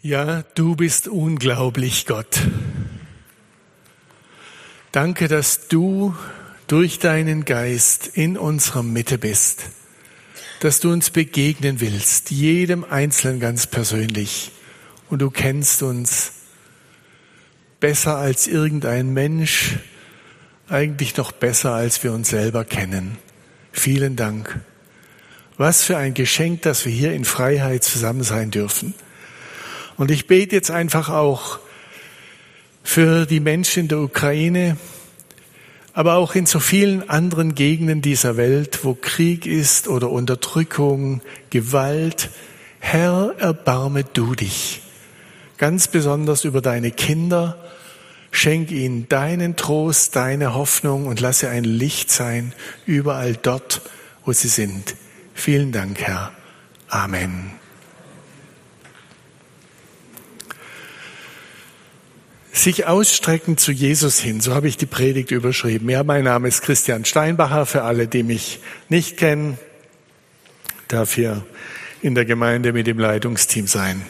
Ja, du bist unglaublich, Gott. Danke, dass du durch deinen Geist in unserer Mitte bist, dass du uns begegnen willst, jedem Einzelnen ganz persönlich. Und du kennst uns besser als irgendein Mensch, eigentlich noch besser als wir uns selber kennen. Vielen Dank. Was für ein Geschenk, dass wir hier in Freiheit zusammen sein dürfen. Und ich bete jetzt einfach auch für die Menschen in der Ukraine, aber auch in so vielen anderen Gegenden dieser Welt, wo Krieg ist oder Unterdrückung, Gewalt. Herr, erbarme du dich. Ganz besonders über deine Kinder. Schenk ihnen deinen Trost, deine Hoffnung und lasse ein Licht sein überall dort, wo sie sind. Vielen Dank, Herr. Amen. Sich ausstrecken zu Jesus hin, so habe ich die Predigt überschrieben. Ja, mein Name ist Christian Steinbacher, für alle, die mich nicht kennen, darf hier in der Gemeinde mit dem Leitungsteam sein.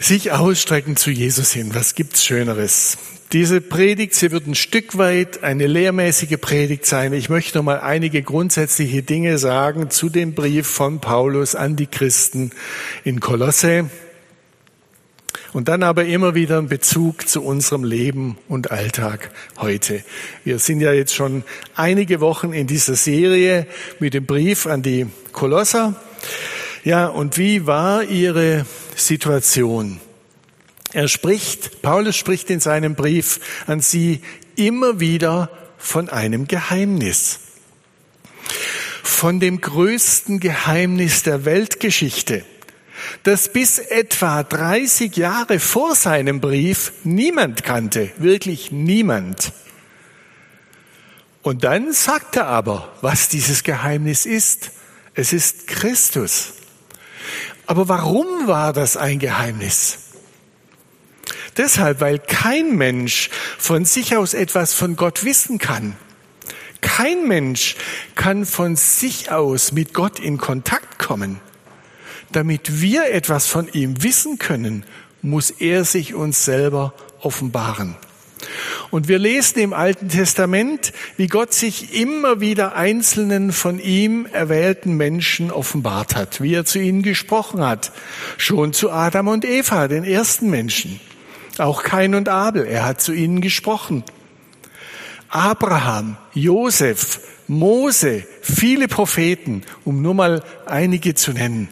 Sich ausstrecken zu Jesus hin, was gibt's Schöneres? Diese Predigt, sie wird ein Stück weit eine lehrmäßige Predigt sein. Ich möchte noch mal einige grundsätzliche Dinge sagen zu dem Brief von Paulus an die Christen in Kolosse. Und dann aber immer wieder ein Bezug zu unserem Leben und Alltag heute. Wir sind ja jetzt schon einige Wochen in dieser Serie mit dem Brief an die Kolosser. Ja, und wie war ihre Situation? Er spricht, Paulus spricht in seinem Brief an sie immer wieder von einem Geheimnis. Von dem größten Geheimnis der Weltgeschichte das bis etwa 30 Jahre vor seinem Brief niemand kannte, wirklich niemand. Und dann sagt er aber, was dieses Geheimnis ist. Es ist Christus. Aber warum war das ein Geheimnis? Deshalb, weil kein Mensch von sich aus etwas von Gott wissen kann. Kein Mensch kann von sich aus mit Gott in Kontakt kommen. Damit wir etwas von ihm wissen können, muss er sich uns selber offenbaren. Und wir lesen im Alten Testament, wie Gott sich immer wieder einzelnen von ihm erwählten Menschen offenbart hat, wie er zu ihnen gesprochen hat. Schon zu Adam und Eva, den ersten Menschen. Auch Kain und Abel, er hat zu ihnen gesprochen. Abraham, Josef, Mose, viele Propheten, um nur mal einige zu nennen.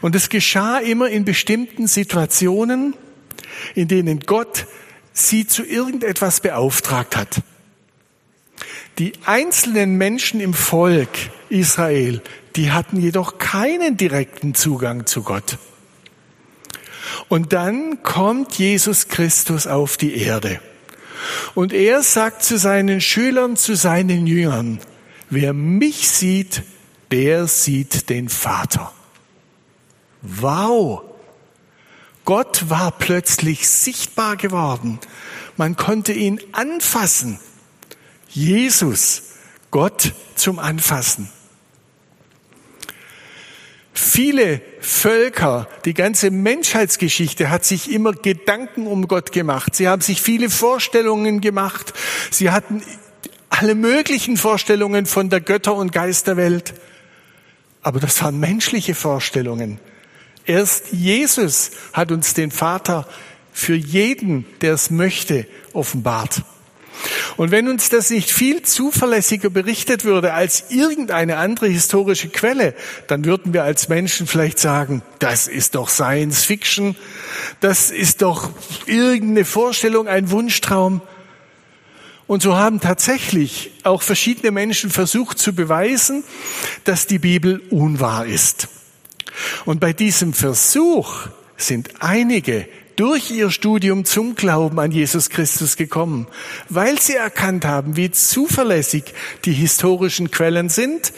Und es geschah immer in bestimmten Situationen, in denen Gott sie zu irgendetwas beauftragt hat. Die einzelnen Menschen im Volk Israel, die hatten jedoch keinen direkten Zugang zu Gott. Und dann kommt Jesus Christus auf die Erde. Und er sagt zu seinen Schülern, zu seinen Jüngern, wer mich sieht, der sieht den Vater. Wow! Gott war plötzlich sichtbar geworden. Man konnte ihn anfassen. Jesus, Gott zum Anfassen. Viele Völker, die ganze Menschheitsgeschichte hat sich immer Gedanken um Gott gemacht. Sie haben sich viele Vorstellungen gemacht. Sie hatten alle möglichen Vorstellungen von der Götter- und Geisterwelt. Aber das waren menschliche Vorstellungen. Erst Jesus hat uns den Vater für jeden, der es möchte, offenbart. Und wenn uns das nicht viel zuverlässiger berichtet würde als irgendeine andere historische Quelle, dann würden wir als Menschen vielleicht sagen, das ist doch Science Fiction, das ist doch irgendeine Vorstellung, ein Wunschtraum. Und so haben tatsächlich auch verschiedene Menschen versucht zu beweisen, dass die Bibel unwahr ist. Und bei diesem Versuch sind einige durch ihr Studium zum Glauben an Jesus Christus gekommen, weil sie erkannt haben, wie zuverlässig die historischen Quellen sind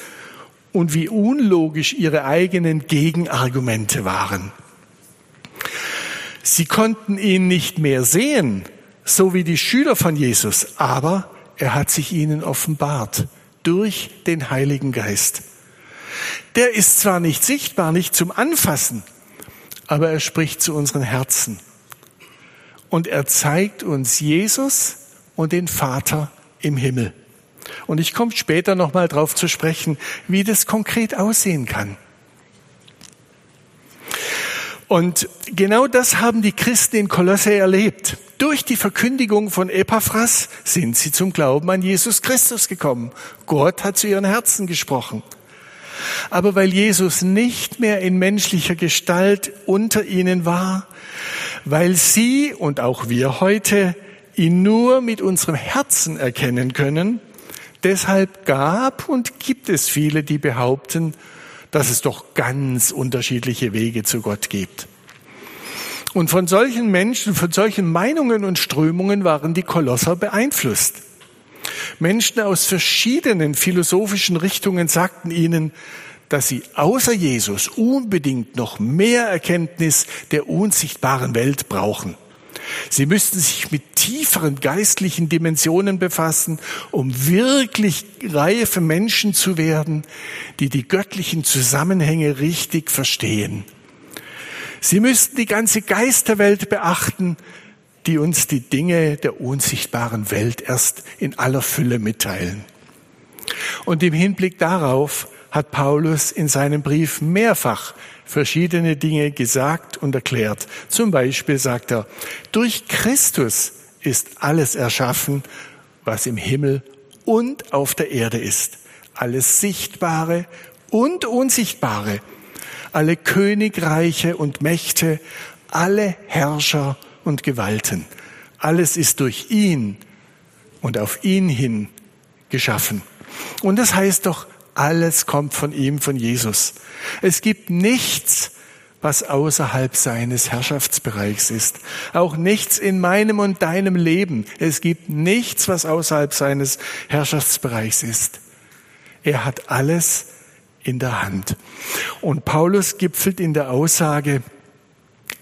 und wie unlogisch ihre eigenen Gegenargumente waren. Sie konnten ihn nicht mehr sehen, so wie die Schüler von Jesus, aber er hat sich ihnen offenbart durch den Heiligen Geist. Der ist zwar nicht sichtbar, nicht zum Anfassen, aber er spricht zu unseren Herzen. Und er zeigt uns Jesus und den Vater im Himmel. Und ich komme später nochmal drauf zu sprechen, wie das konkret aussehen kann. Und genau das haben die Christen in Kolosse erlebt. Durch die Verkündigung von Epaphras sind sie zum Glauben an Jesus Christus gekommen. Gott hat zu ihren Herzen gesprochen. Aber weil Jesus nicht mehr in menschlicher Gestalt unter ihnen war, weil sie und auch wir heute ihn nur mit unserem Herzen erkennen können, deshalb gab und gibt es viele, die behaupten, dass es doch ganz unterschiedliche Wege zu Gott gibt. Und von solchen Menschen, von solchen Meinungen und Strömungen waren die Kolosser beeinflusst. Menschen aus verschiedenen philosophischen Richtungen sagten ihnen, dass sie außer Jesus unbedingt noch mehr Erkenntnis der unsichtbaren Welt brauchen. Sie müssten sich mit tieferen geistlichen Dimensionen befassen, um wirklich reife Menschen zu werden, die die göttlichen Zusammenhänge richtig verstehen. Sie müssten die ganze Geisterwelt beachten, die uns die Dinge der unsichtbaren Welt erst in aller Fülle mitteilen. Und im Hinblick darauf hat Paulus in seinem Brief mehrfach verschiedene Dinge gesagt und erklärt. Zum Beispiel sagt er, durch Christus ist alles erschaffen, was im Himmel und auf der Erde ist. Alles Sichtbare und Unsichtbare. Alle Königreiche und Mächte, alle Herrscher und Gewalten. Alles ist durch ihn und auf ihn hin geschaffen. Und das heißt doch, alles kommt von ihm, von Jesus. Es gibt nichts, was außerhalb seines Herrschaftsbereichs ist. Auch nichts in meinem und deinem Leben. Es gibt nichts, was außerhalb seines Herrschaftsbereichs ist. Er hat alles in der Hand. Und Paulus gipfelt in der Aussage,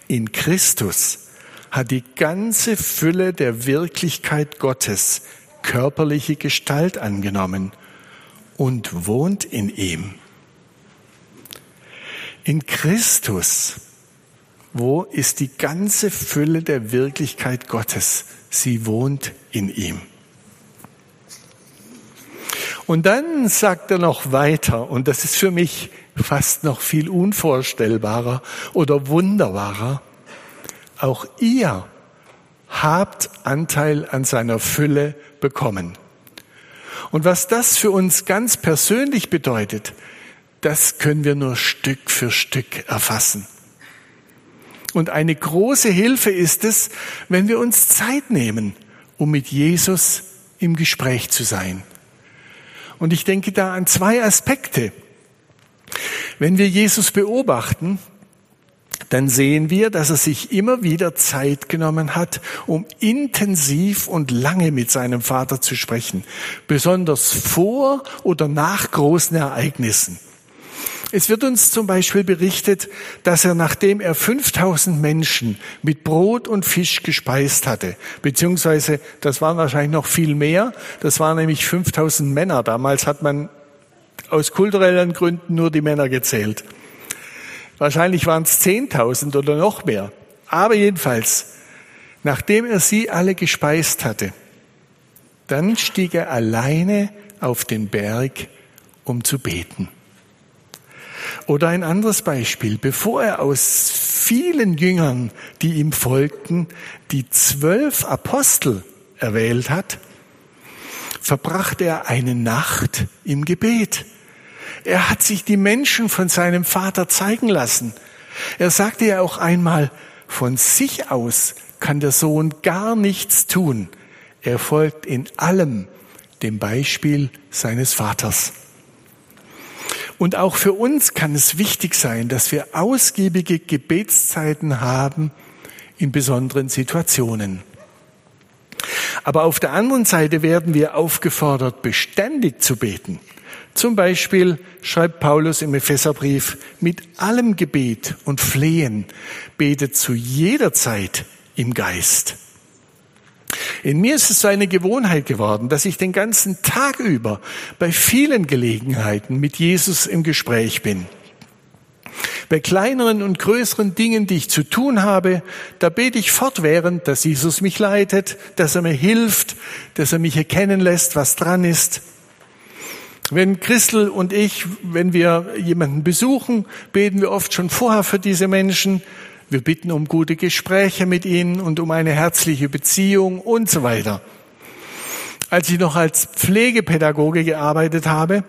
in Christus hat die ganze Fülle der Wirklichkeit Gottes körperliche Gestalt angenommen und wohnt in ihm. In Christus, wo ist die ganze Fülle der Wirklichkeit Gottes? Sie wohnt in ihm. Und dann sagt er noch weiter, und das ist für mich fast noch viel unvorstellbarer oder wunderbarer, auch ihr habt Anteil an seiner Fülle bekommen. Und was das für uns ganz persönlich bedeutet, das können wir nur Stück für Stück erfassen. Und eine große Hilfe ist es, wenn wir uns Zeit nehmen, um mit Jesus im Gespräch zu sein. Und ich denke da an zwei Aspekte. Wenn wir Jesus beobachten, dann sehen wir, dass er sich immer wieder Zeit genommen hat, um intensiv und lange mit seinem Vater zu sprechen, besonders vor oder nach großen Ereignissen. Es wird uns zum Beispiel berichtet, dass er, nachdem er 5000 Menschen mit Brot und Fisch gespeist hatte, beziehungsweise das waren wahrscheinlich noch viel mehr, das waren nämlich 5000 Männer. Damals hat man aus kulturellen Gründen nur die Männer gezählt. Wahrscheinlich waren es 10.000 oder noch mehr. Aber jedenfalls, nachdem er sie alle gespeist hatte, dann stieg er alleine auf den Berg, um zu beten. Oder ein anderes Beispiel, bevor er aus vielen Jüngern, die ihm folgten, die zwölf Apostel erwählt hat, verbrachte er eine Nacht im Gebet. Er hat sich die Menschen von seinem Vater zeigen lassen. Er sagte ja auch einmal, von sich aus kann der Sohn gar nichts tun. Er folgt in allem dem Beispiel seines Vaters. Und auch für uns kann es wichtig sein, dass wir ausgiebige Gebetszeiten haben in besonderen Situationen. Aber auf der anderen Seite werden wir aufgefordert, beständig zu beten. Zum Beispiel schreibt Paulus im Epheserbrief, mit allem Gebet und Flehen betet zu jeder Zeit im Geist. In mir ist es so eine Gewohnheit geworden, dass ich den ganzen Tag über bei vielen Gelegenheiten mit Jesus im Gespräch bin. Bei kleineren und größeren Dingen, die ich zu tun habe, da bete ich fortwährend, dass Jesus mich leitet, dass er mir hilft, dass er mich erkennen lässt, was dran ist. Wenn Christel und ich, wenn wir jemanden besuchen, beten wir oft schon vorher für diese Menschen. Wir bitten um gute Gespräche mit ihnen und um eine herzliche Beziehung und so weiter. Als ich noch als Pflegepädagoge gearbeitet habe,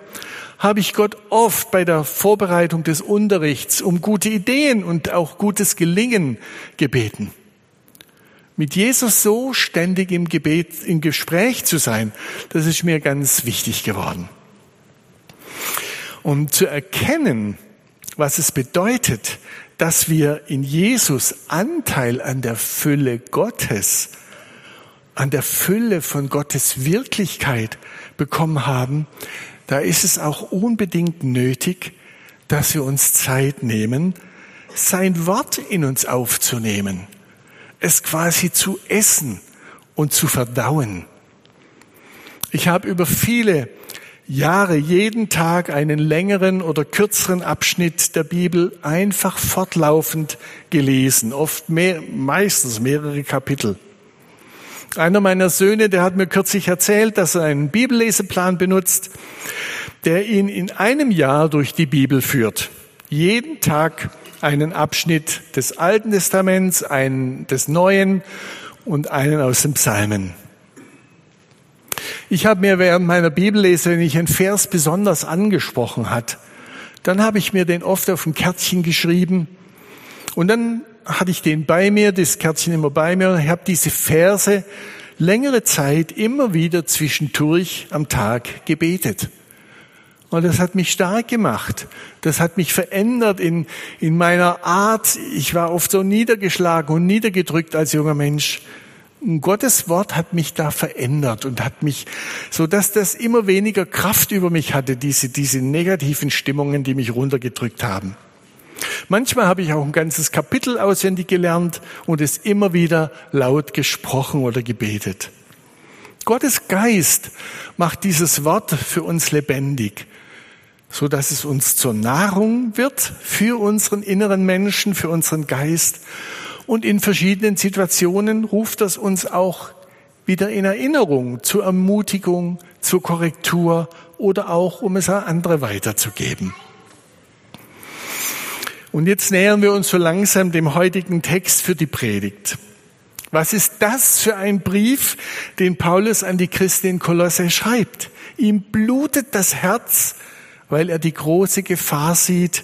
habe ich Gott oft bei der Vorbereitung des Unterrichts um gute Ideen und auch gutes Gelingen gebeten. Mit Jesus so ständig im Gebet, im Gespräch zu sein, das ist mir ganz wichtig geworden um zu erkennen, was es bedeutet, dass wir in Jesus Anteil an der Fülle Gottes, an der Fülle von Gottes Wirklichkeit bekommen haben, da ist es auch unbedingt nötig, dass wir uns Zeit nehmen, sein Wort in uns aufzunehmen, es quasi zu essen und zu verdauen. Ich habe über viele Jahre jeden Tag einen längeren oder kürzeren Abschnitt der Bibel einfach fortlaufend gelesen, oft mehr, meistens mehrere Kapitel. Einer meiner Söhne, der hat mir kürzlich erzählt, dass er einen Bibelleseplan benutzt, der ihn in einem Jahr durch die Bibel führt. Jeden Tag einen Abschnitt des Alten Testaments, einen des Neuen und einen aus den Psalmen. Ich habe mir während meiner Bibellese, wenn ich einen Vers besonders angesprochen hat, dann habe ich mir den oft auf ein Kärtchen geschrieben und dann hatte ich den bei mir, das Kärtchen immer bei mir und ich habe diese Verse längere Zeit immer wieder zwischendurch am Tag gebetet. Und das hat mich stark gemacht. Das hat mich verändert in, in meiner Art. Ich war oft so niedergeschlagen und niedergedrückt als junger Mensch. Gottes Wort hat mich da verändert und hat mich, so dass das immer weniger Kraft über mich hatte, diese, diese negativen Stimmungen, die mich runtergedrückt haben. Manchmal habe ich auch ein ganzes Kapitel auswendig gelernt und es immer wieder laut gesprochen oder gebetet. Gottes Geist macht dieses Wort für uns lebendig, so dass es uns zur Nahrung wird für unseren inneren Menschen, für unseren Geist und in verschiedenen Situationen ruft das uns auch wieder in Erinnerung zur Ermutigung, zur Korrektur oder auch, um es an andere weiterzugeben. Und jetzt nähern wir uns so langsam dem heutigen Text für die Predigt. Was ist das für ein Brief, den Paulus an die Christen in Kolosse schreibt? Ihm blutet das Herz, weil er die große Gefahr sieht,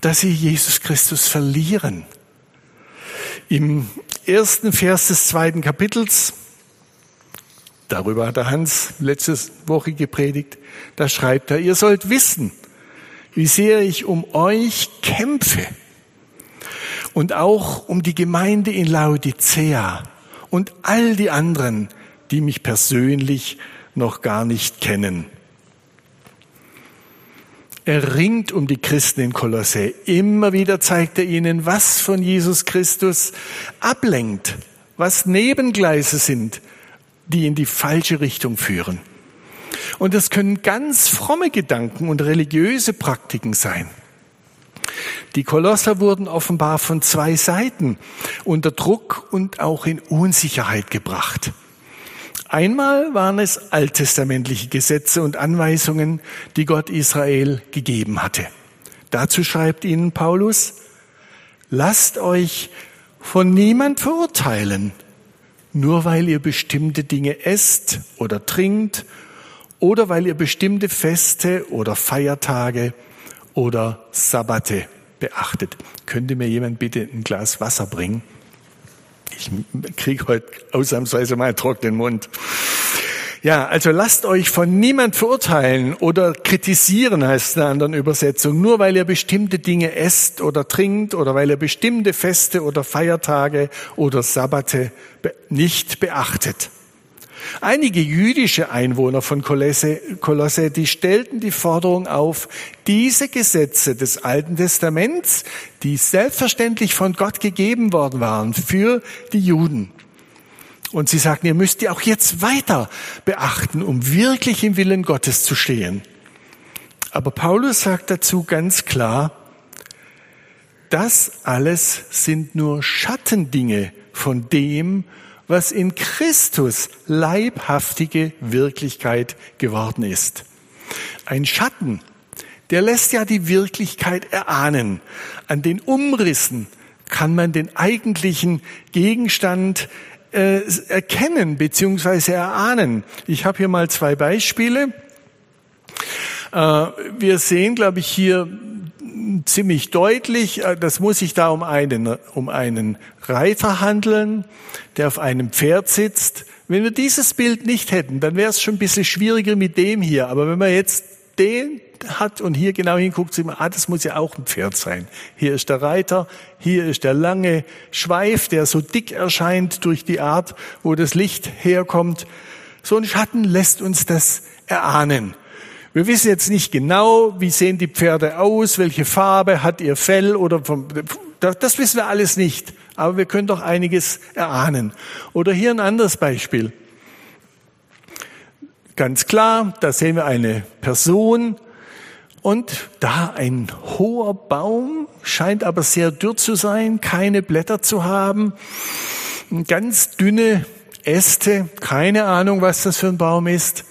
dass sie Jesus Christus verlieren. Im ersten Vers des zweiten Kapitels, darüber hat der Hans letzte Woche gepredigt, da schreibt er, ihr sollt wissen, wie sehr ich um euch kämpfe und auch um die Gemeinde in Laodicea und all die anderen, die mich persönlich noch gar nicht kennen. Er ringt um die Christen in Kolosse. Immer wieder zeigt er ihnen, was von Jesus Christus ablenkt, was Nebengleise sind, die in die falsche Richtung führen. Und das können ganz fromme Gedanken und religiöse Praktiken sein. Die Kolosser wurden offenbar von zwei Seiten unter Druck und auch in Unsicherheit gebracht. Einmal waren es alttestamentliche Gesetze und Anweisungen, die Gott Israel gegeben hatte. Dazu schreibt ihnen Paulus, lasst euch von niemand verurteilen, nur weil ihr bestimmte Dinge esst oder trinkt oder weil ihr bestimmte Feste oder Feiertage oder Sabbate beachtet. Könnte mir jemand bitte ein Glas Wasser bringen? Ich kriege heute ausnahmsweise mal einen trockenen Mund. Ja, also lasst euch von niemand verurteilen oder kritisieren, heißt in einer anderen Übersetzung, nur weil ihr bestimmte Dinge esst oder trinkt oder weil ihr bestimmte Feste oder Feiertage oder Sabbate nicht beachtet. Einige jüdische Einwohner von Kolosse, Kolosse, die stellten die Forderung auf, diese Gesetze des Alten Testaments, die selbstverständlich von Gott gegeben worden waren für die Juden. Und sie sagten, ihr müsst die auch jetzt weiter beachten, um wirklich im Willen Gottes zu stehen. Aber Paulus sagt dazu ganz klar, das alles sind nur Schattendinge von dem, was in Christus leibhaftige Wirklichkeit geworden ist. Ein Schatten, der lässt ja die Wirklichkeit erahnen. An den Umrissen kann man den eigentlichen Gegenstand äh, erkennen bzw. erahnen. Ich habe hier mal zwei Beispiele. Äh, wir sehen, glaube ich, hier ziemlich deutlich, äh, das muss sich da um einen, um einen Reiter handeln, der auf einem Pferd sitzt. Wenn wir dieses Bild nicht hätten, dann wäre es schon ein bisschen schwieriger mit dem hier. Aber wenn man jetzt den hat und hier genau hinguckt, sieht man, ah, das muss ja auch ein Pferd sein. Hier ist der Reiter, hier ist der lange Schweif, der so dick erscheint durch die Art, wo das Licht herkommt. So ein Schatten lässt uns das erahnen. Wir wissen jetzt nicht genau, wie sehen die Pferde aus, welche Farbe hat ihr Fell oder vom, das wissen wir alles nicht. Aber wir können doch einiges erahnen. Oder hier ein anderes Beispiel. Ganz klar, da sehen wir eine Person und da ein hoher Baum, scheint aber sehr dürr zu sein, keine Blätter zu haben, ganz dünne Äste, keine Ahnung, was das für ein Baum ist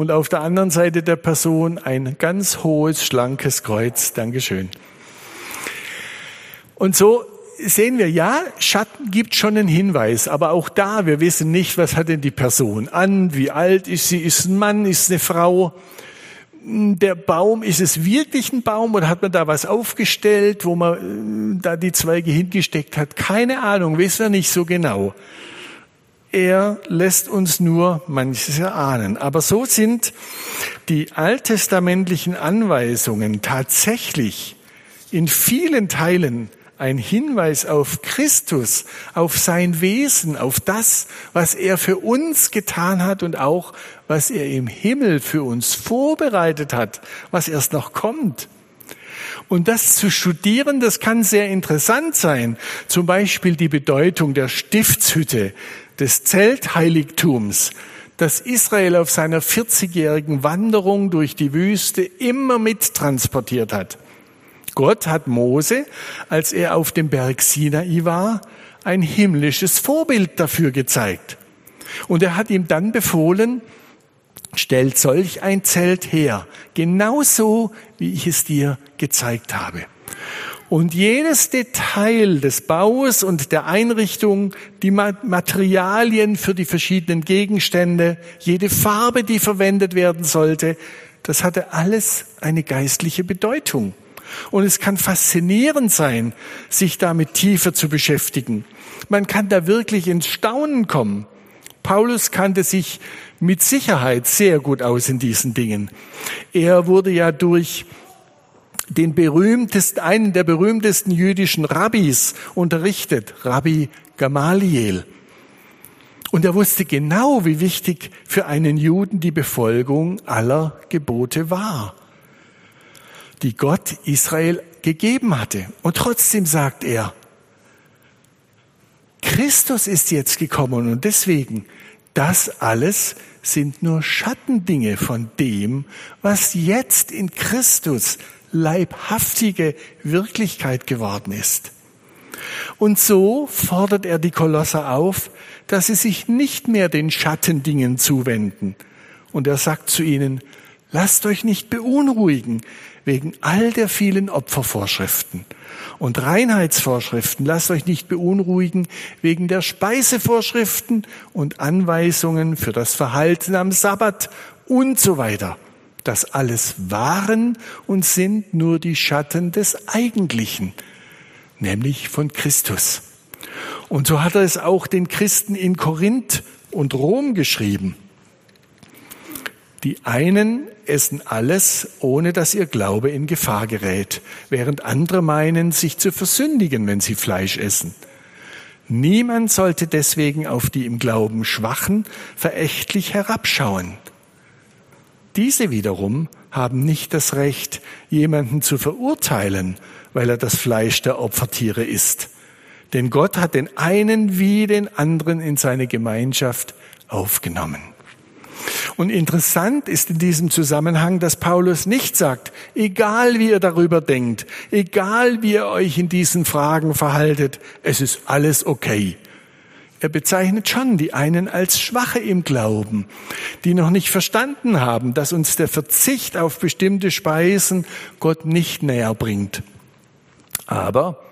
und auf der anderen Seite der Person ein ganz hohes, schlankes Kreuz. Dankeschön. Und so sehen wir, ja, Schatten gibt schon einen Hinweis, aber auch da, wir wissen nicht, was hat denn die Person an, wie alt ist sie, ist ein Mann, ist eine Frau. Der Baum, ist es wirklich ein Baum oder hat man da was aufgestellt, wo man äh, da die Zweige hingesteckt hat? Keine Ahnung, wissen wir nicht so genau. Er lässt uns nur manches erahnen. Aber so sind die alttestamentlichen Anweisungen tatsächlich in vielen Teilen ein Hinweis auf Christus, auf sein Wesen, auf das, was er für uns getan hat und auch was er im Himmel für uns vorbereitet hat, was erst noch kommt. Und das zu studieren, das kann sehr interessant sein. Zum Beispiel die Bedeutung der Stiftshütte, des Zeltheiligtums, das Israel auf seiner 40-jährigen Wanderung durch die Wüste immer mittransportiert hat. Gott hat Mose, als er auf dem Berg Sinai war, ein himmlisches Vorbild dafür gezeigt. Und er hat ihm dann befohlen, stellt solch ein Zelt her, genauso wie ich es dir gezeigt habe. Und jedes Detail des Baus und der Einrichtung, die Materialien für die verschiedenen Gegenstände, jede Farbe, die verwendet werden sollte, das hatte alles eine geistliche Bedeutung. Und es kann faszinierend sein, sich damit tiefer zu beschäftigen. Man kann da wirklich ins Staunen kommen. Paulus kannte sich mit Sicherheit sehr gut aus in diesen Dingen. Er wurde ja durch den berühmtesten, einen der berühmtesten jüdischen Rabbis unterrichtet, Rabbi Gamaliel. Und er wusste genau, wie wichtig für einen Juden die Befolgung aller Gebote war, die Gott Israel gegeben hatte. Und trotzdem sagt er, Christus ist jetzt gekommen und deswegen, das alles sind nur Schattendinge von dem, was jetzt in Christus leibhaftige Wirklichkeit geworden ist. Und so fordert er die Kolosser auf, dass sie sich nicht mehr den Schattendingen zuwenden. Und er sagt zu ihnen, lasst euch nicht beunruhigen wegen all der vielen Opfervorschriften und Reinheitsvorschriften. Lasst euch nicht beunruhigen wegen der Speisevorschriften und Anweisungen für das Verhalten am Sabbat und so weiter. Das alles waren und sind nur die Schatten des Eigentlichen, nämlich von Christus. Und so hat er es auch den Christen in Korinth und Rom geschrieben. Die einen essen alles, ohne dass ihr Glaube in Gefahr gerät, während andere meinen, sich zu versündigen, wenn sie Fleisch essen. Niemand sollte deswegen auf die im Glauben Schwachen verächtlich herabschauen. Diese wiederum haben nicht das Recht, jemanden zu verurteilen, weil er das Fleisch der Opfertiere isst. Denn Gott hat den einen wie den anderen in seine Gemeinschaft aufgenommen. Und interessant ist in diesem Zusammenhang, dass Paulus nicht sagt, egal wie ihr darüber denkt, egal wie ihr euch in diesen Fragen verhaltet, es ist alles okay. Er bezeichnet schon die einen als Schwache im Glauben, die noch nicht verstanden haben, dass uns der Verzicht auf bestimmte Speisen Gott nicht näher bringt. Aber,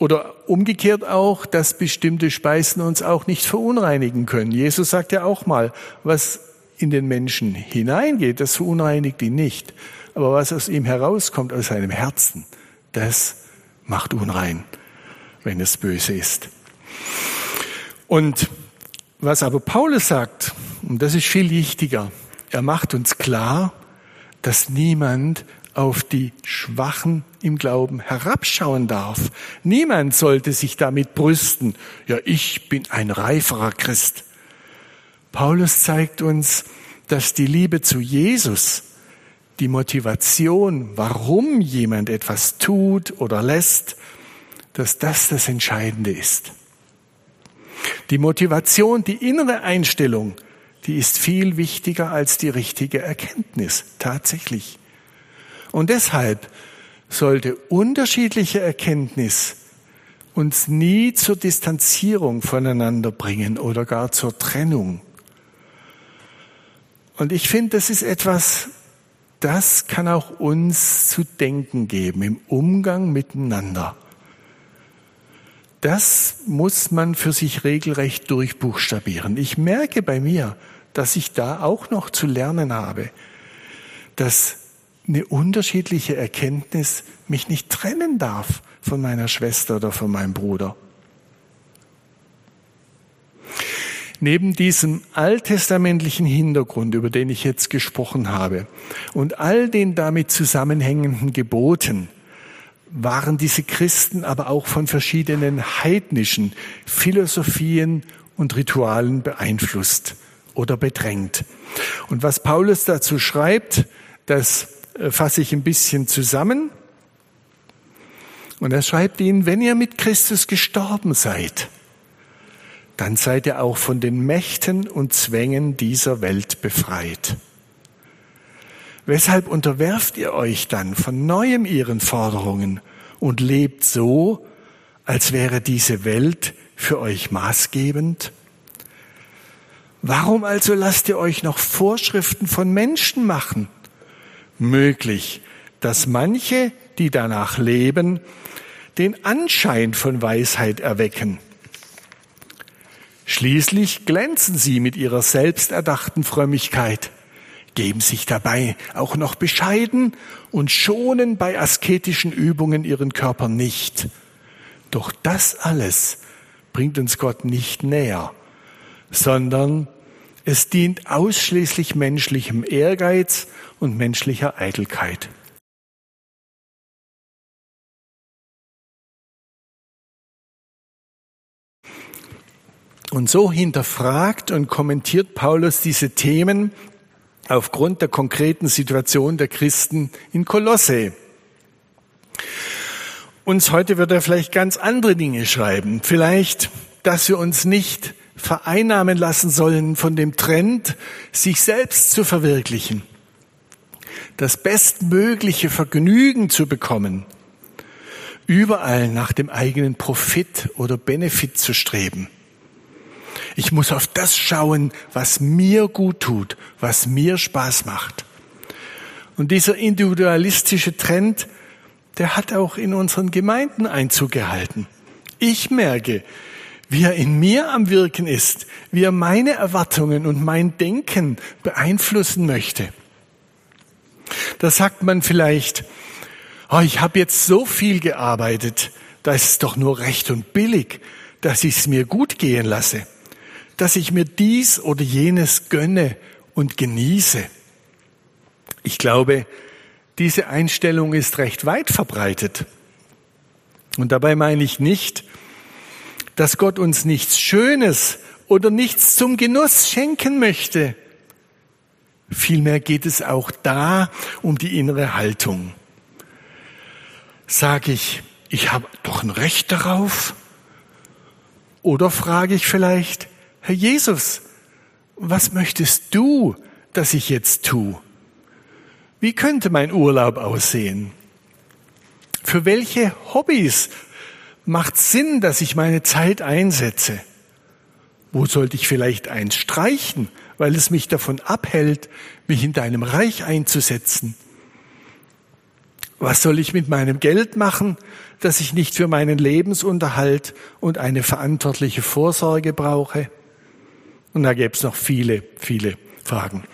oder umgekehrt auch, dass bestimmte Speisen uns auch nicht verunreinigen können. Jesus sagt ja auch mal, was in den Menschen hineingeht, das verunreinigt ihn nicht. Aber was aus ihm herauskommt, aus seinem Herzen, das macht unrein, wenn es böse ist. Und was aber Paulus sagt, und das ist viel wichtiger, er macht uns klar, dass niemand auf die Schwachen im Glauben herabschauen darf. Niemand sollte sich damit brüsten, ja, ich bin ein reiferer Christ. Paulus zeigt uns, dass die Liebe zu Jesus, die Motivation, warum jemand etwas tut oder lässt, dass das das Entscheidende ist. Die Motivation, die innere Einstellung, die ist viel wichtiger als die richtige Erkenntnis, tatsächlich. Und deshalb sollte unterschiedliche Erkenntnis uns nie zur Distanzierung voneinander bringen oder gar zur Trennung. Und ich finde, das ist etwas, das kann auch uns zu denken geben im Umgang miteinander. Das muss man für sich regelrecht durchbuchstabieren. Ich merke bei mir, dass ich da auch noch zu lernen habe, dass eine unterschiedliche Erkenntnis mich nicht trennen darf von meiner Schwester oder von meinem Bruder. Neben diesem alttestamentlichen Hintergrund, über den ich jetzt gesprochen habe, und all den damit zusammenhängenden Geboten, waren diese Christen aber auch von verschiedenen heidnischen Philosophien und Ritualen beeinflusst oder bedrängt. Und was Paulus dazu schreibt, das äh, fasse ich ein bisschen zusammen. Und er schreibt ihnen, wenn ihr mit Christus gestorben seid, dann seid ihr auch von den Mächten und Zwängen dieser Welt befreit. Weshalb unterwerft ihr euch dann von neuem ihren Forderungen und lebt so, als wäre diese Welt für euch maßgebend? Warum also lasst ihr euch noch Vorschriften von Menschen machen? Möglich, dass manche, die danach leben, den Anschein von Weisheit erwecken. Schließlich glänzen sie mit ihrer selbsterdachten Frömmigkeit geben sich dabei auch noch bescheiden und schonen bei asketischen Übungen ihren Körper nicht. Doch das alles bringt uns Gott nicht näher, sondern es dient ausschließlich menschlichem Ehrgeiz und menschlicher Eitelkeit. Und so hinterfragt und kommentiert Paulus diese Themen aufgrund der konkreten Situation der Christen in Kolosse. Uns heute wird er vielleicht ganz andere Dinge schreiben. Vielleicht, dass wir uns nicht vereinnahmen lassen sollen von dem Trend, sich selbst zu verwirklichen, das bestmögliche Vergnügen zu bekommen, überall nach dem eigenen Profit oder Benefit zu streben. Ich muss auf das schauen, was mir gut tut, was mir Spaß macht. Und dieser individualistische Trend, der hat auch in unseren Gemeinden Einzug gehalten. Ich merke, wie er in mir am Wirken ist, wie er meine Erwartungen und mein Denken beeinflussen möchte. Da sagt man vielleicht, oh, ich habe jetzt so viel gearbeitet, da ist es doch nur recht und billig, dass ich es mir gut gehen lasse dass ich mir dies oder jenes gönne und genieße. Ich glaube, diese Einstellung ist recht weit verbreitet. Und dabei meine ich nicht, dass Gott uns nichts Schönes oder nichts zum Genuss schenken möchte. Vielmehr geht es auch da um die innere Haltung. Sage ich, ich habe doch ein Recht darauf? Oder frage ich vielleicht, Herr Jesus, was möchtest du, dass ich jetzt tue? Wie könnte mein Urlaub aussehen? Für welche Hobbys macht Sinn, dass ich meine Zeit einsetze? Wo sollte ich vielleicht eins streichen, weil es mich davon abhält, mich in deinem Reich einzusetzen? Was soll ich mit meinem Geld machen, das ich nicht für meinen Lebensunterhalt und eine verantwortliche Vorsorge brauche? Und da gäbe es noch viele, viele Fragen.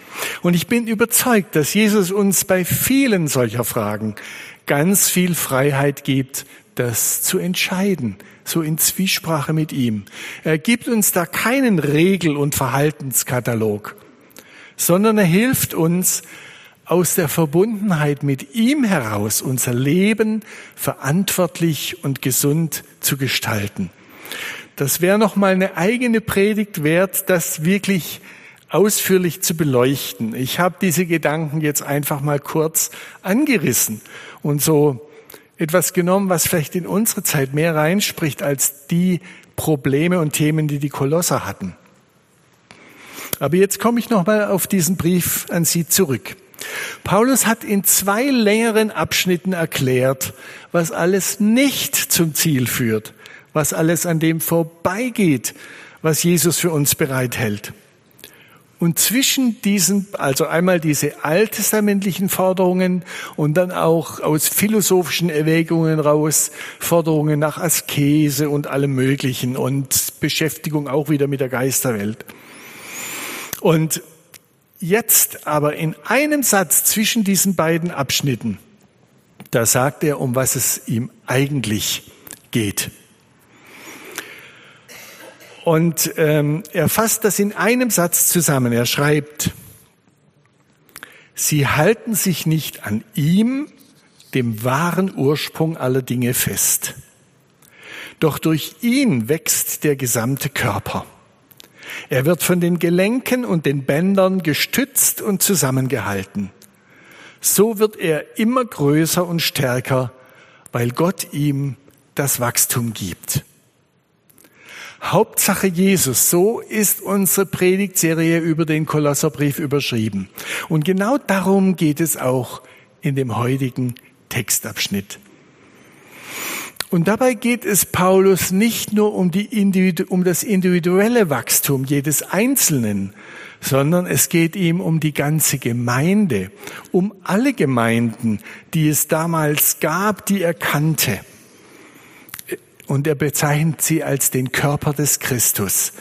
Und ich bin überzeugt, dass Jesus uns bei vielen solcher Fragen ganz viel Freiheit gibt, das zu entscheiden, so in Zwiesprache mit ihm. Er gibt uns da keinen Regel- und Verhaltenskatalog, sondern er hilft uns, aus der Verbundenheit mit ihm heraus unser Leben verantwortlich und gesund zu gestalten. Das wäre noch mal eine eigene Predigt wert, das wirklich ausführlich zu beleuchten. Ich habe diese Gedanken jetzt einfach mal kurz angerissen und so etwas genommen, was vielleicht in unsere Zeit mehr reinspricht als die Probleme und Themen, die die Kolosser hatten. Aber jetzt komme ich noch mal auf diesen Brief an Sie zurück. Paulus hat in zwei längeren Abschnitten erklärt, was alles nicht zum Ziel führt, was alles an dem vorbeigeht, was Jesus für uns bereithält. Und zwischen diesen, also einmal diese alttestamentlichen Forderungen und dann auch aus philosophischen Erwägungen raus Forderungen nach Askese und allem Möglichen und Beschäftigung auch wieder mit der Geisterwelt. Und jetzt aber in einem Satz zwischen diesen beiden Abschnitten, da sagt er, um was es ihm eigentlich geht. Und ähm, er fasst das in einem Satz zusammen. Er schreibt, Sie halten sich nicht an ihm, dem wahren Ursprung aller Dinge fest. Doch durch ihn wächst der gesamte Körper. Er wird von den Gelenken und den Bändern gestützt und zusammengehalten. So wird er immer größer und stärker, weil Gott ihm das Wachstum gibt. Hauptsache Jesus, so ist unsere Predigtserie über den Kolosserbrief überschrieben. Und genau darum geht es auch in dem heutigen Textabschnitt. Und dabei geht es Paulus nicht nur um, die um das individuelle Wachstum jedes Einzelnen, sondern es geht ihm um die ganze Gemeinde, um alle Gemeinden, die es damals gab, die er kannte und er bezeichnet sie als den Körper des Christus.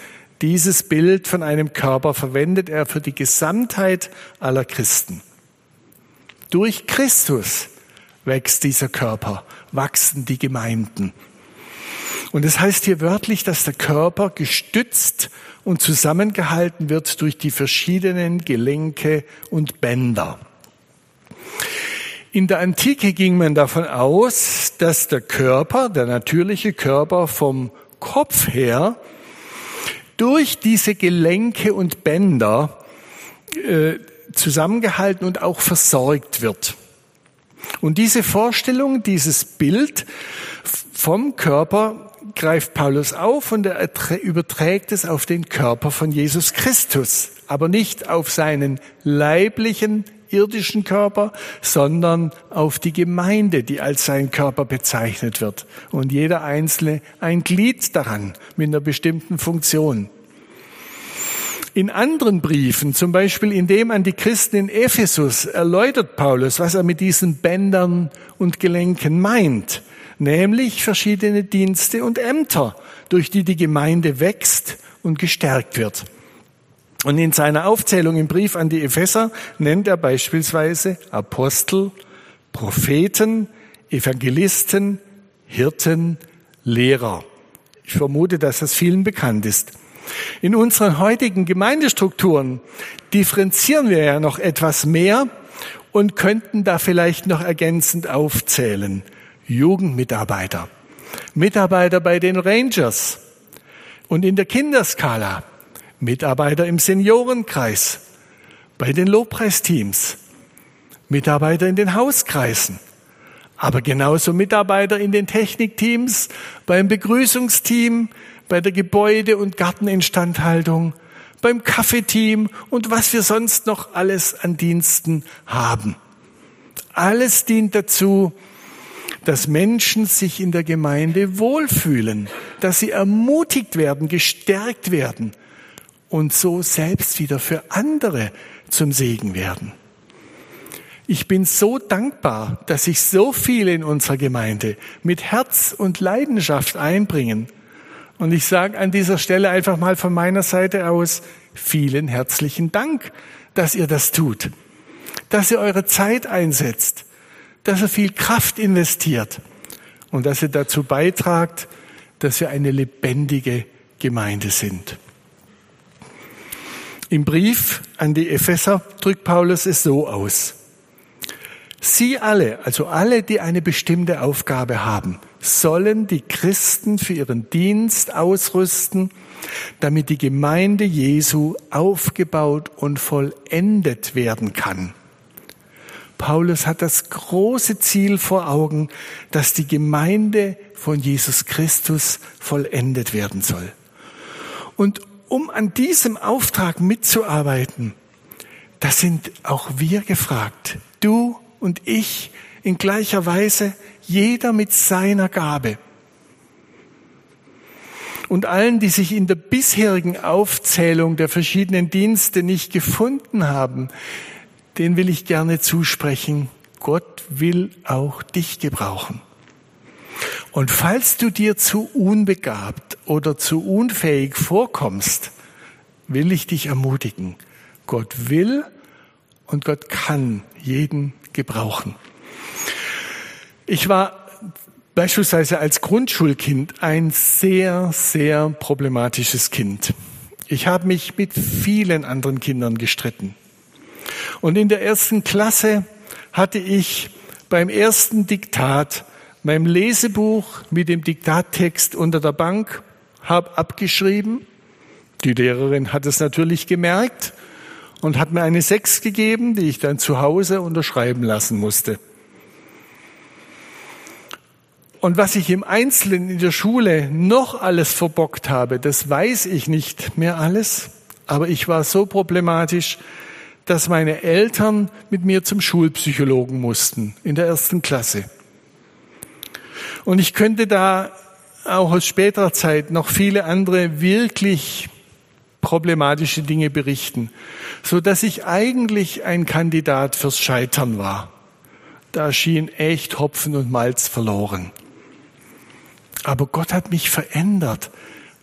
Dieses Bild von einem Körper verwendet er für die Gesamtheit aller Christen. Durch Christus wächst dieser Körper, wachsen die Gemeinden. Und es das heißt hier wörtlich, dass der Körper gestützt und zusammengehalten wird durch die verschiedenen Gelenke und Bänder. In der Antike ging man davon aus, dass der Körper, der natürliche Körper vom Kopf her durch diese Gelenke und Bänder äh, zusammengehalten und auch versorgt wird. Und diese Vorstellung, dieses Bild vom Körper greift Paulus auf und er überträgt es auf den Körper von Jesus Christus, aber nicht auf seinen leiblichen irdischen Körper, sondern auf die Gemeinde, die als sein Körper bezeichnet wird. Und jeder Einzelne ein Glied daran mit einer bestimmten Funktion. In anderen Briefen, zum Beispiel in dem an die Christen in Ephesus, erläutert Paulus, was er mit diesen Bändern und Gelenken meint, nämlich verschiedene Dienste und Ämter, durch die die Gemeinde wächst und gestärkt wird. Und in seiner Aufzählung im Brief an die Epheser nennt er beispielsweise Apostel, Propheten, Evangelisten, Hirten, Lehrer. Ich vermute, dass das vielen bekannt ist. In unseren heutigen Gemeindestrukturen differenzieren wir ja noch etwas mehr und könnten da vielleicht noch ergänzend aufzählen. Jugendmitarbeiter, Mitarbeiter bei den Rangers und in der Kinderskala, Mitarbeiter im Seniorenkreis, bei den Lobpreisteams, Mitarbeiter in den Hauskreisen, aber genauso Mitarbeiter in den Technikteams, beim Begrüßungsteam, bei der Gebäude- und Garteninstandhaltung, beim Kaffeeteam und was wir sonst noch alles an Diensten haben. Alles dient dazu, dass Menschen sich in der Gemeinde wohlfühlen, dass sie ermutigt werden, gestärkt werden und so selbst wieder für andere zum Segen werden. Ich bin so dankbar, dass sich so viele in unserer Gemeinde mit Herz und Leidenschaft einbringen. Und ich sage an dieser Stelle einfach mal von meiner Seite aus vielen herzlichen Dank, dass ihr das tut, dass ihr eure Zeit einsetzt, dass ihr viel Kraft investiert und dass ihr dazu beitragt, dass wir eine lebendige Gemeinde sind. Im Brief an die Epheser drückt Paulus es so aus. Sie alle, also alle, die eine bestimmte Aufgabe haben, sollen die Christen für ihren Dienst ausrüsten, damit die Gemeinde Jesu aufgebaut und vollendet werden kann. Paulus hat das große Ziel vor Augen, dass die Gemeinde von Jesus Christus vollendet werden soll. Und um an diesem Auftrag mitzuarbeiten, da sind auch wir gefragt. Du und ich in gleicher Weise, jeder mit seiner Gabe. Und allen, die sich in der bisherigen Aufzählung der verschiedenen Dienste nicht gefunden haben, den will ich gerne zusprechen, Gott will auch dich gebrauchen. Und falls du dir zu unbegabt oder zu unfähig vorkommst, will ich dich ermutigen. Gott will und Gott kann jeden gebrauchen. Ich war beispielsweise als Grundschulkind ein sehr, sehr problematisches Kind. Ich habe mich mit vielen anderen Kindern gestritten. Und in der ersten Klasse hatte ich beim ersten Diktat mein Lesebuch mit dem Diktattext unter der Bank, habe abgeschrieben. Die Lehrerin hat es natürlich gemerkt und hat mir eine Sechs gegeben, die ich dann zu Hause unterschreiben lassen musste. Und was ich im Einzelnen in der Schule noch alles verbockt habe, das weiß ich nicht mehr alles. Aber ich war so problematisch, dass meine Eltern mit mir zum Schulpsychologen mussten in der ersten Klasse. Und ich könnte da auch aus späterer Zeit noch viele andere wirklich problematische Dinge berichten, so dass ich eigentlich ein Kandidat fürs Scheitern war. Da schien echt Hopfen und Malz verloren. Aber Gott hat mich verändert,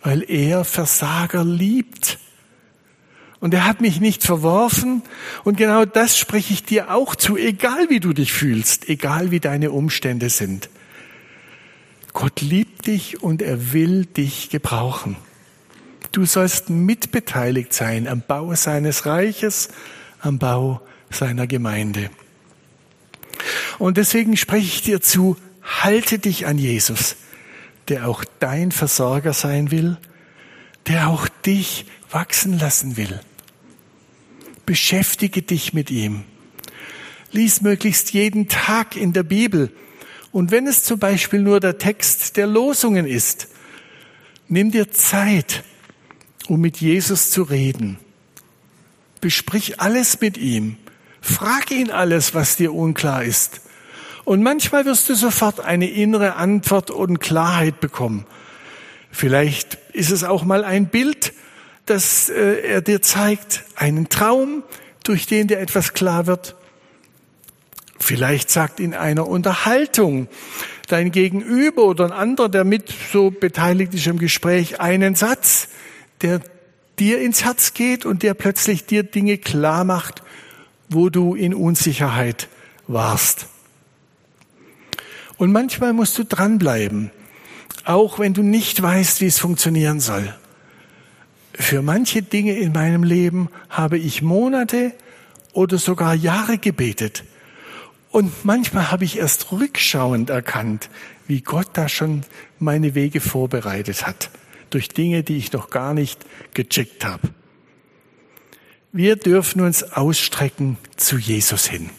weil er Versager liebt. Und er hat mich nicht verworfen. Und genau das spreche ich dir auch zu, egal wie du dich fühlst, egal wie deine Umstände sind. Gott liebt dich und er will dich gebrauchen. Du sollst mitbeteiligt sein am Bau seines Reiches, am Bau seiner Gemeinde. Und deswegen spreche ich dir zu, halte dich an Jesus, der auch dein Versorger sein will, der auch dich wachsen lassen will. Beschäftige dich mit ihm. Lies möglichst jeden Tag in der Bibel. Und wenn es zum Beispiel nur der Text der Losungen ist, nimm dir Zeit, um mit Jesus zu reden. Besprich alles mit ihm. Frag ihn alles, was dir unklar ist. Und manchmal wirst du sofort eine innere Antwort und Klarheit bekommen. Vielleicht ist es auch mal ein Bild, dass äh, er dir zeigt, einen Traum, durch den dir etwas klar wird. Vielleicht sagt in einer Unterhaltung dein Gegenüber oder ein anderer, der mit so beteiligt ist im Gespräch, einen Satz, der dir ins Herz geht und der plötzlich dir Dinge klar macht, wo du in Unsicherheit warst. Und manchmal musst du dranbleiben, auch wenn du nicht weißt, wie es funktionieren soll. Für manche Dinge in meinem Leben habe ich Monate oder sogar Jahre gebetet. Und manchmal habe ich erst rückschauend erkannt, wie Gott da schon meine Wege vorbereitet hat, durch Dinge, die ich noch gar nicht gecheckt habe. Wir dürfen uns ausstrecken zu Jesus hin.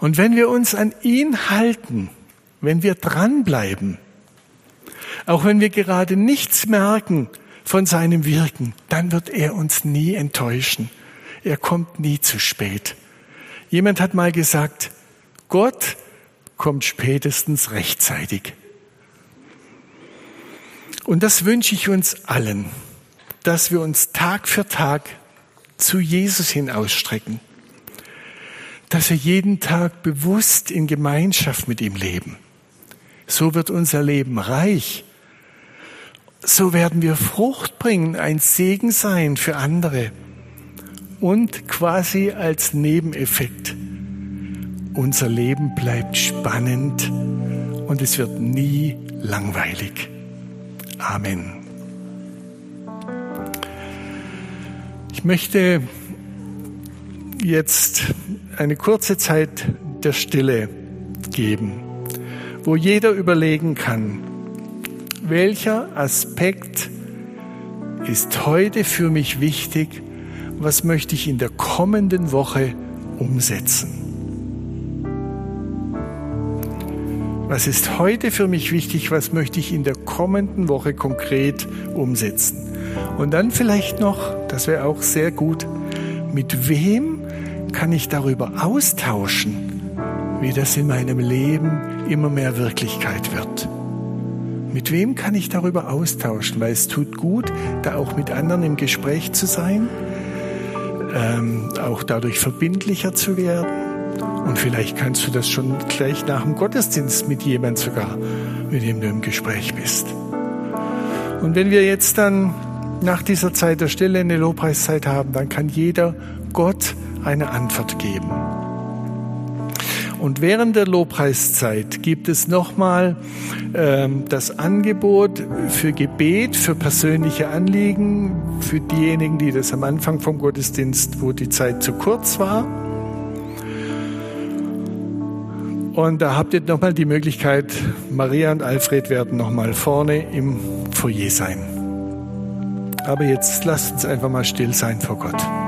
Und wenn wir uns an ihn halten, wenn wir dranbleiben, auch wenn wir gerade nichts merken, von seinem Wirken, dann wird er uns nie enttäuschen. Er kommt nie zu spät. Jemand hat mal gesagt, Gott kommt spätestens rechtzeitig. Und das wünsche ich uns allen, dass wir uns Tag für Tag zu Jesus hin ausstrecken, dass wir jeden Tag bewusst in Gemeinschaft mit ihm leben. So wird unser Leben reich. So werden wir Frucht bringen, ein Segen sein für andere. Und quasi als Nebeneffekt, unser Leben bleibt spannend und es wird nie langweilig. Amen. Ich möchte jetzt eine kurze Zeit der Stille geben, wo jeder überlegen kann, welcher Aspekt ist heute für mich wichtig, was möchte ich in der kommenden Woche umsetzen. Was ist heute für mich wichtig? Was möchte ich in der kommenden Woche konkret umsetzen? Und dann vielleicht noch, das wäre auch sehr gut, mit wem kann ich darüber austauschen, wie das in meinem Leben immer mehr Wirklichkeit wird? Mit wem kann ich darüber austauschen? Weil es tut gut, da auch mit anderen im Gespräch zu sein, ähm, auch dadurch verbindlicher zu werden und vielleicht kannst du das schon gleich nach dem Gottesdienst mit jemand sogar, mit dem du im Gespräch bist. Und wenn wir jetzt dann nach dieser Zeit der Stille eine Lobpreiszeit haben, dann kann jeder Gott eine Antwort geben. Und während der Lobpreiszeit gibt es nochmal ähm, das Angebot für Gebet, für persönliche Anliegen, für diejenigen, die das am Anfang vom Gottesdienst, wo die Zeit zu kurz war, Und da habt ihr nochmal die Möglichkeit, Maria und Alfred werden nochmal vorne im Foyer sein. Aber jetzt lasst uns einfach mal still sein vor Gott.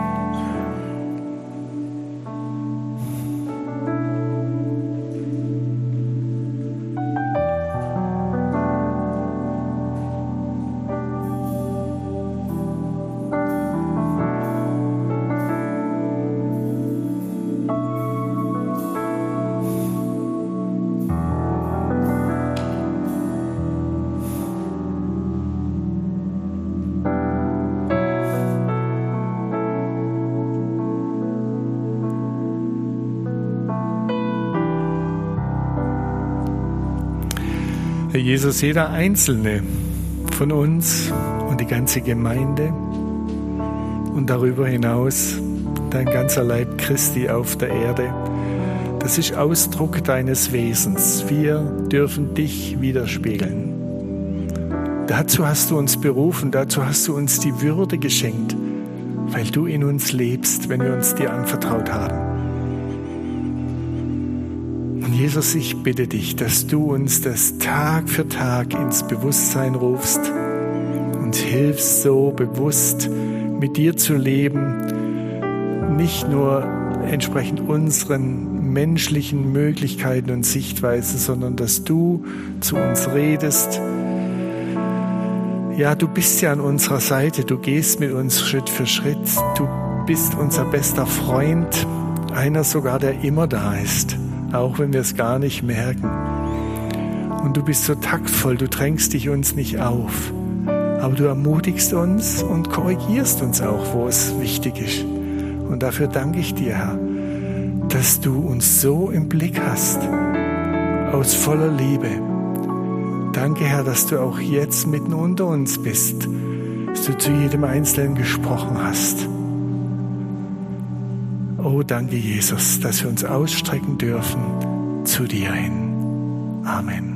Jesus, jeder Einzelne von uns und die ganze Gemeinde und darüber hinaus dein ganzer Leib Christi auf der Erde, das ist Ausdruck deines Wesens. Wir dürfen dich widerspiegeln. Dazu hast du uns berufen, dazu hast du uns die Würde geschenkt, weil du in uns lebst, wenn wir uns dir anvertraut haben. Jesus, ich bitte dich, dass du uns das Tag für Tag ins Bewusstsein rufst und hilfst so bewusst mit dir zu leben, nicht nur entsprechend unseren menschlichen Möglichkeiten und Sichtweisen, sondern dass du zu uns redest. Ja, du bist ja an unserer Seite, du gehst mit uns Schritt für Schritt, du bist unser bester Freund, einer sogar, der immer da ist auch wenn wir es gar nicht merken. Und du bist so taktvoll, du drängst dich uns nicht auf, aber du ermutigst uns und korrigierst uns auch, wo es wichtig ist. Und dafür danke ich dir, Herr, dass du uns so im Blick hast, aus voller Liebe. Danke, Herr, dass du auch jetzt mitten unter uns bist, dass du zu jedem Einzelnen gesprochen hast. Oh, danke Jesus, dass wir uns ausstrecken dürfen zu dir hin. Amen.